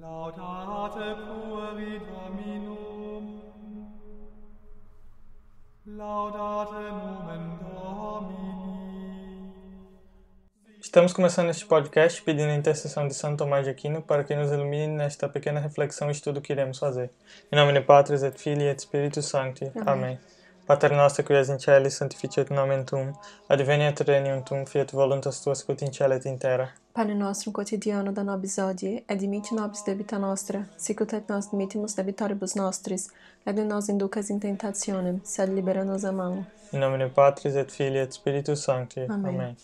Laudate pueri Dominum. Laudate nomen Domini. Estamos começando este podcast pedindo a intercessão de Santo Tomás de Aquino para que nos ilumine nesta pequena reflexão e estudo que iremos fazer. Em nome de Patris et Filii et Spiritus Sancti. Amém. Amém. Pater noster qui es in caeli, sanctificetur nomen tuum, adveniat regnum tuum, fiat voluntas tua sicut in cielo et in terra. Pane nostrum quotidiano da nobis hodie, et dimitte nobis debita nostra, sicut et nos dimittimus debitoribus nostris, et nos inducas in tentationem, sed libera nos a malo. Em nome de Patris et Filii et Spiritus Sancti. Amém.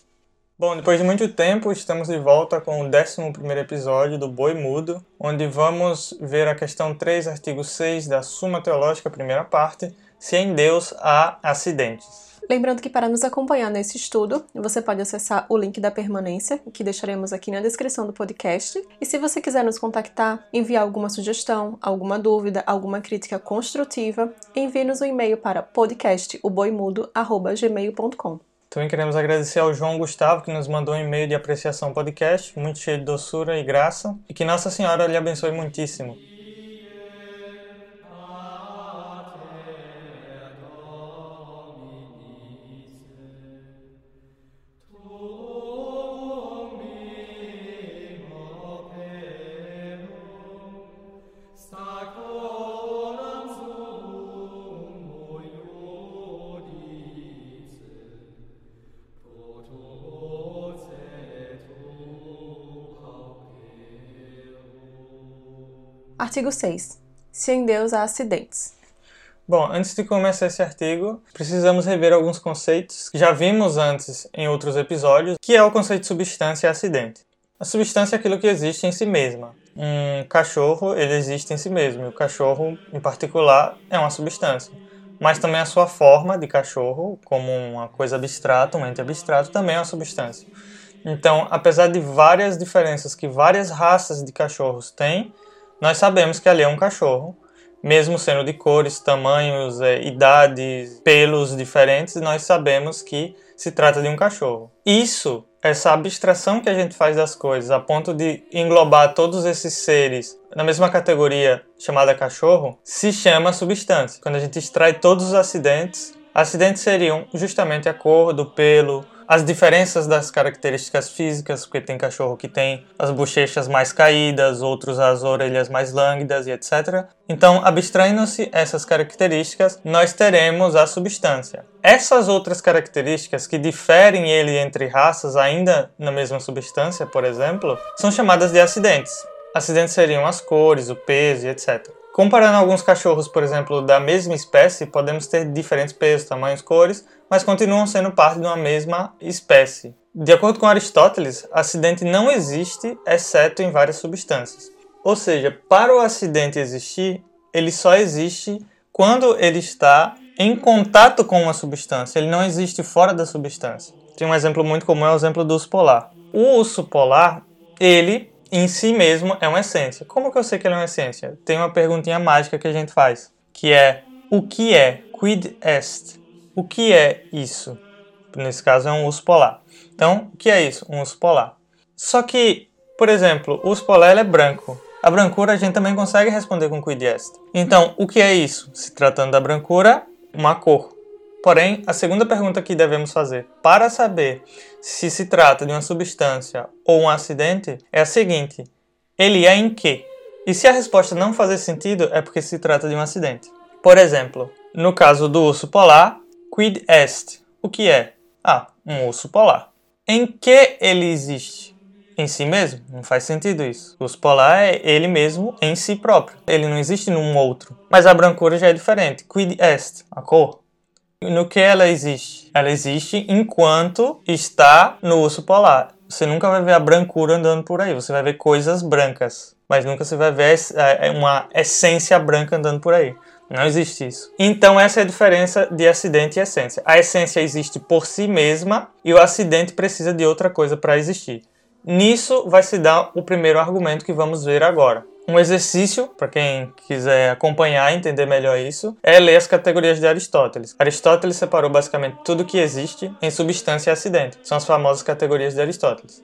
Bom, depois de muito tempo, estamos de volta com o 11 episódio do Boi Mudo, onde vamos ver a questão 3, artigo 6 da Suma Teológica, primeira parte, se em Deus há acidentes. Lembrando que para nos acompanhar nesse estudo, você pode acessar o link da permanência, que deixaremos aqui na descrição do podcast. E se você quiser nos contactar, enviar alguma sugestão, alguma dúvida, alguma crítica construtiva, envie-nos um e-mail para podcastoboimudo.gmail.com. Também queremos agradecer ao João Gustavo, que nos mandou um e-mail de apreciação podcast, muito cheio de doçura e graça, e que Nossa Senhora lhe abençoe muitíssimo. Artigo 6. Se em Deus há acidentes. Bom, antes de começar esse artigo, precisamos rever alguns conceitos que já vimos antes em outros episódios, que é o conceito de substância e acidente. A substância é aquilo que existe em si mesma. Um cachorro, ele existe em si mesmo, e o cachorro, em particular, é uma substância. Mas também a sua forma de cachorro, como uma coisa abstrata, um ente abstrato, também é uma substância. Então, apesar de várias diferenças que várias raças de cachorros têm, nós sabemos que ali é um cachorro, mesmo sendo de cores, tamanhos, eh, idades, pelos diferentes, nós sabemos que se trata de um cachorro. Isso, essa abstração que a gente faz das coisas, a ponto de englobar todos esses seres na mesma categoria chamada cachorro, se chama substância. Quando a gente extrai todos os acidentes, acidentes seriam justamente a cor do pelo, as diferenças das características físicas, porque tem cachorro que tem as bochechas mais caídas, outros as orelhas mais lânguidas e etc. Então, abstraindo-se essas características, nós teremos a substância. Essas outras características que diferem ele entre raças ainda na mesma substância, por exemplo, são chamadas de acidentes. Acidentes seriam as cores, o peso e etc. Comparando alguns cachorros, por exemplo, da mesma espécie, podemos ter diferentes pesos, tamanhos, cores, mas continuam sendo parte de uma mesma espécie. De acordo com Aristóteles, acidente não existe exceto em várias substâncias. Ou seja, para o acidente existir, ele só existe quando ele está em contato com uma substância, ele não existe fora da substância. Tem um exemplo muito comum, é o exemplo do urso polar. O urso polar, ele em si mesmo é uma essência. Como que eu sei que ele é uma essência? Tem uma perguntinha mágica que a gente faz, que é o que é quid est? O que é isso? Nesse caso é um urso polar. Então, o que é isso? Um urso polar. Só que, por exemplo, o urso polar é branco. A brancura a gente também consegue responder com quid est. Então, o que é isso? Se tratando da brancura, uma cor. Porém, a segunda pergunta que devemos fazer para saber se se trata de uma substância ou um acidente é a seguinte: ele é em que? E se a resposta não fazer sentido, é porque se trata de um acidente. Por exemplo, no caso do urso polar, quid est? O que é? Ah, um urso polar. Em que ele existe? Em si mesmo? Não faz sentido isso. O urso polar é ele mesmo em si próprio. Ele não existe num outro. Mas a brancura já é diferente. Quid est? A cor. No que ela existe? Ela existe enquanto está no urso polar. Você nunca vai ver a brancura andando por aí. Você vai ver coisas brancas. Mas nunca você vai ver é, uma essência branca andando por aí. Não existe isso. Então, essa é a diferença de acidente e essência. A essência existe por si mesma e o acidente precisa de outra coisa para existir. Nisso vai se dar o primeiro argumento que vamos ver agora. Um exercício, para quem quiser acompanhar e entender melhor isso, é ler as categorias de Aristóteles. Aristóteles separou basicamente tudo que existe em substância e acidente. São as famosas categorias de Aristóteles.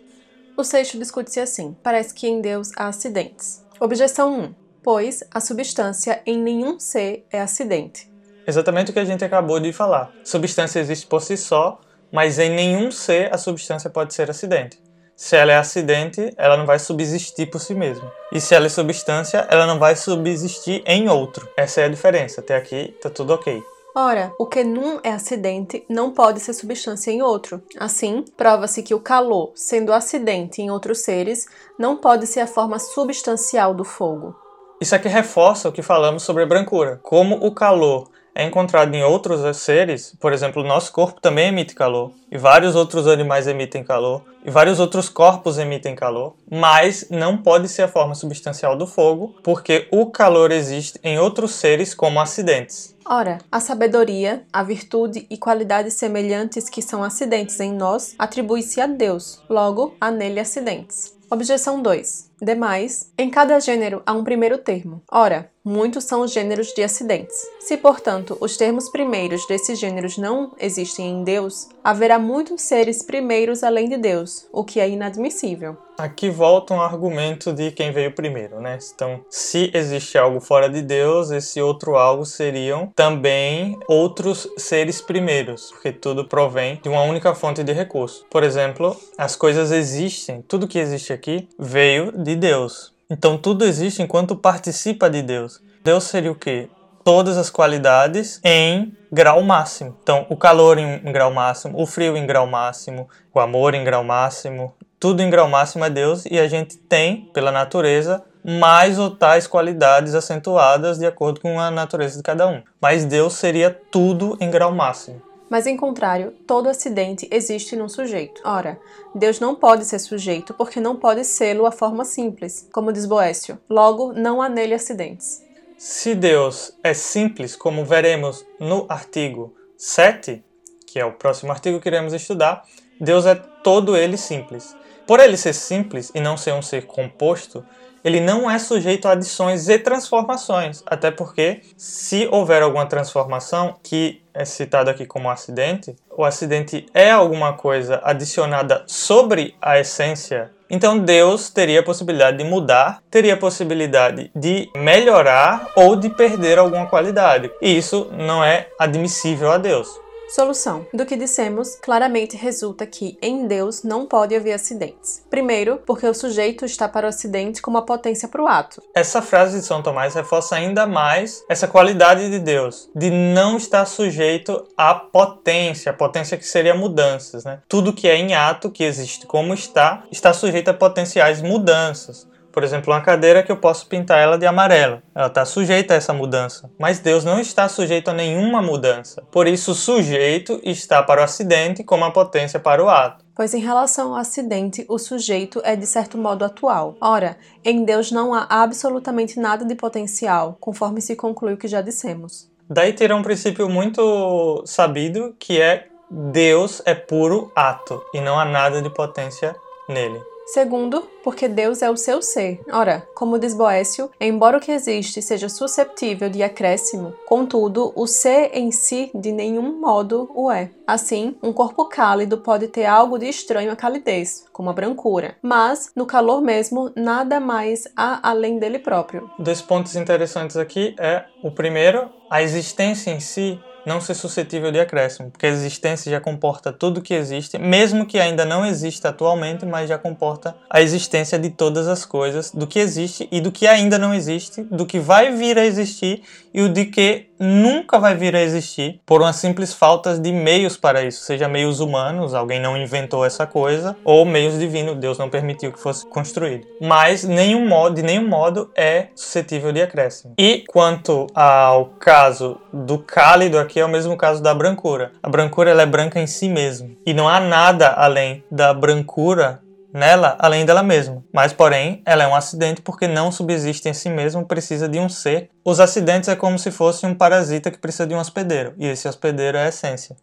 O sexto discute-se assim: parece que em Deus há acidentes. Objeção 1. Pois a substância em nenhum ser é acidente. Exatamente o que a gente acabou de falar. Substância existe por si só, mas em nenhum ser a substância pode ser acidente. Se ela é acidente, ela não vai subsistir por si mesma. E se ela é substância, ela não vai subsistir em outro. Essa é a diferença. Até aqui tá tudo ok. Ora, o que num é acidente não pode ser substância em outro. Assim, prova-se que o calor, sendo acidente em outros seres, não pode ser a forma substancial do fogo. Isso aqui reforça o que falamos sobre a brancura. Como o calor é encontrado em outros seres, por exemplo, o nosso corpo também emite calor, e vários outros animais emitem calor, e vários outros corpos emitem calor, mas não pode ser a forma substancial do fogo, porque o calor existe em outros seres como acidentes. Ora, a sabedoria, a virtude e qualidades semelhantes que são acidentes em nós atribui-se a Deus, logo há nele acidentes. Objeção 2. Demais, em cada gênero há um primeiro termo. Ora, muitos são os gêneros de acidentes. Se, portanto, os termos primeiros desses gêneros não existem em Deus, haverá muitos seres primeiros além de Deus, o que é inadmissível. Aqui volta um argumento de quem veio primeiro, né? Então, se existe algo fora de Deus, esse outro algo seriam também outros seres primeiros, porque tudo provém de uma única fonte de recurso. Por exemplo, as coisas existem, tudo que existe aqui veio de Deus. Então, tudo existe enquanto participa de Deus. Deus seria o quê? Todas as qualidades em grau máximo. Então, o calor em grau máximo, o frio em grau máximo, o amor em grau máximo, tudo em grau máximo é Deus e a gente tem, pela natureza, mais ou tais qualidades acentuadas de acordo com a natureza de cada um. Mas Deus seria tudo em grau máximo. Mas, em contrário, todo acidente existe num sujeito. Ora, Deus não pode ser sujeito porque não pode sê-lo a forma simples, como diz Boécio. Logo, não há nele acidentes. Se Deus é simples, como veremos no artigo 7, que é o próximo artigo que iremos estudar, Deus é todo ele simples. Por ele ser simples e não ser um ser composto, ele não é sujeito a adições e transformações, até porque se houver alguma transformação que é citado aqui como acidente, o acidente é alguma coisa adicionada sobre a essência então Deus teria a possibilidade de mudar, teria a possibilidade de melhorar ou de perder alguma qualidade. E isso não é admissível a Deus. Solução. Do que dissemos, claramente resulta que em Deus não pode haver acidentes. Primeiro, porque o sujeito está para o acidente como a potência para o ato. Essa frase de São Tomás reforça ainda mais essa qualidade de Deus, de não estar sujeito à potência, potência que seria mudanças. Né? Tudo que é em ato, que existe como está, está sujeito a potenciais mudanças. Por exemplo, uma cadeira que eu posso pintar ela de amarelo. Ela está sujeita a essa mudança. Mas Deus não está sujeito a nenhuma mudança. Por isso, o sujeito está para o acidente como a potência para o ato. Pois em relação ao acidente, o sujeito é de certo modo atual. Ora, em Deus não há absolutamente nada de potencial, conforme se conclui o que já dissemos. Daí terá um princípio muito sabido que é Deus é puro ato e não há nada de potência nele. Segundo, porque Deus é o seu ser. Ora, como diz Boécio, embora o que existe seja susceptível de acréscimo, contudo, o ser em si de nenhum modo o é. Assim, um corpo cálido pode ter algo de estranho à calidez, como a brancura, mas no calor mesmo nada mais há além dele próprio. Dois pontos interessantes aqui é o primeiro, a existência em si não ser suscetível de acréscimo, porque a existência já comporta tudo que existe, mesmo que ainda não exista atualmente, mas já comporta a existência de todas as coisas, do que existe e do que ainda não existe, do que vai vir a existir e o de que nunca vai vir a existir por uma simples falta de meios para isso, seja meios humanos, alguém não inventou essa coisa, ou meios divinos, Deus não permitiu que fosse construído. Mas nenhum modo, de nenhum modo é suscetível de acréscimo. E quanto ao caso do cálido aqui é o mesmo caso da brancura. A brancura ela é branca em si mesma e não há nada além da brancura nela além dela mesma. Mas, porém, ela é um acidente porque não subsiste em si mesmo, precisa de um ser. Os acidentes é como se fosse um parasita que precisa de um hospedeiro, e esse hospedeiro é a essência.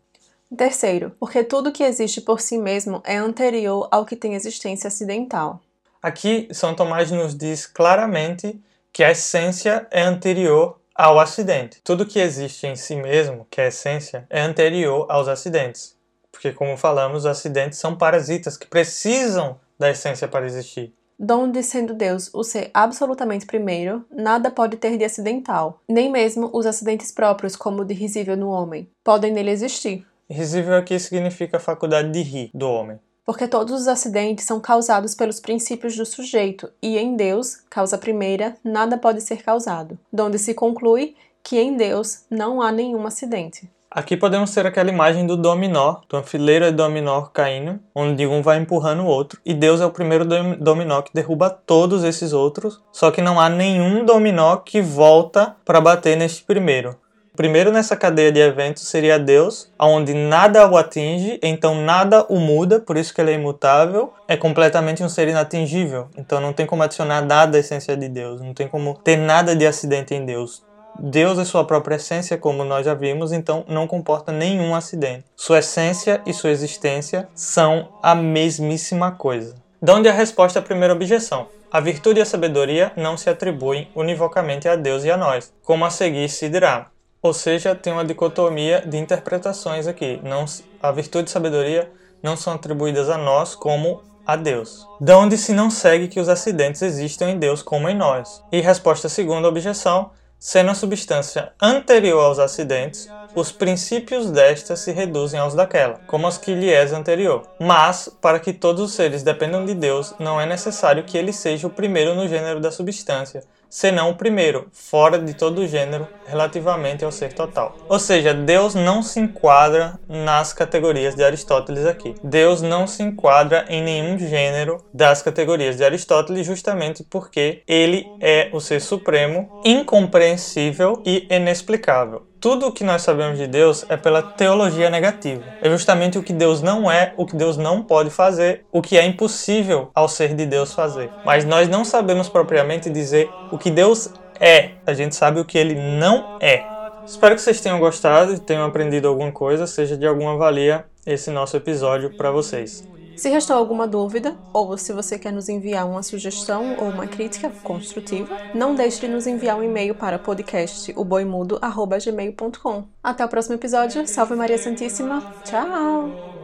Terceiro, porque tudo que existe por si mesmo é anterior ao que tem existência acidental. Aqui, São Tomás nos diz claramente que a essência é anterior ao acidente. Tudo que existe em si mesmo, que é a essência, é anterior aos acidentes. Porque, como falamos, os acidentes são parasitas que precisam da essência para existir. donde, sendo Deus o ser absolutamente primeiro, nada pode ter de acidental, nem mesmo os acidentes próprios, como o de risível no homem, podem nele existir. Risível aqui significa a faculdade de rir do homem. Porque todos os acidentes são causados pelos princípios do sujeito, e em Deus, causa primeira, nada pode ser causado, donde se conclui que em Deus não há nenhum acidente. Aqui podemos ter aquela imagem do dominó, de uma fileira de dominó caindo, onde um vai empurrando o outro, e Deus é o primeiro dominó que derruba todos esses outros, só que não há nenhum dominó que volta para bater neste primeiro. Primeiro nessa cadeia de eventos seria Deus, onde nada o atinge, então nada o muda, por isso que ele é imutável, é completamente um ser inatingível, então não tem como adicionar nada à essência de Deus, não tem como ter nada de acidente em Deus. Deus é sua própria essência, como nós já vimos, então não comporta nenhum acidente. Sua essência e sua existência são a mesmíssima coisa. De onde a resposta à primeira objeção. A virtude e a sabedoria não se atribuem univocamente a Deus e a nós, como a seguir se dirá. Ou seja, tem uma dicotomia de interpretações aqui. Não, a virtude e a sabedoria não são atribuídas a nós como a Deus. De onde se não segue que os acidentes existam em Deus como em nós. E resposta à segunda objeção Sendo a substância anterior aos acidentes, os princípios desta se reduzem aos daquela, como os que lhe és anterior. Mas, para que todos os seres dependam de Deus, não é necessário que ele seja o primeiro no gênero da substância, senão o primeiro, fora de todo gênero, relativamente ao ser total. Ou seja, Deus não se enquadra nas categorias de Aristóteles aqui. Deus não se enquadra em nenhum gênero das categorias de Aristóteles, justamente porque ele é o ser supremo, incompreensível e inexplicável tudo o que nós sabemos de Deus é pela teologia negativa. É justamente o que Deus não é, o que Deus não pode fazer, o que é impossível ao ser de Deus fazer. Mas nós não sabemos propriamente dizer o que Deus é. A gente sabe o que ele não é. Espero que vocês tenham gostado e tenham aprendido alguma coisa, seja de alguma valia esse nosso episódio para vocês. Se restou alguma dúvida, ou se você quer nos enviar uma sugestão ou uma crítica construtiva, não deixe de nos enviar um e-mail para podcastoboimudo.gmail.com. Até o próximo episódio. Salve Maria Santíssima. Tchau!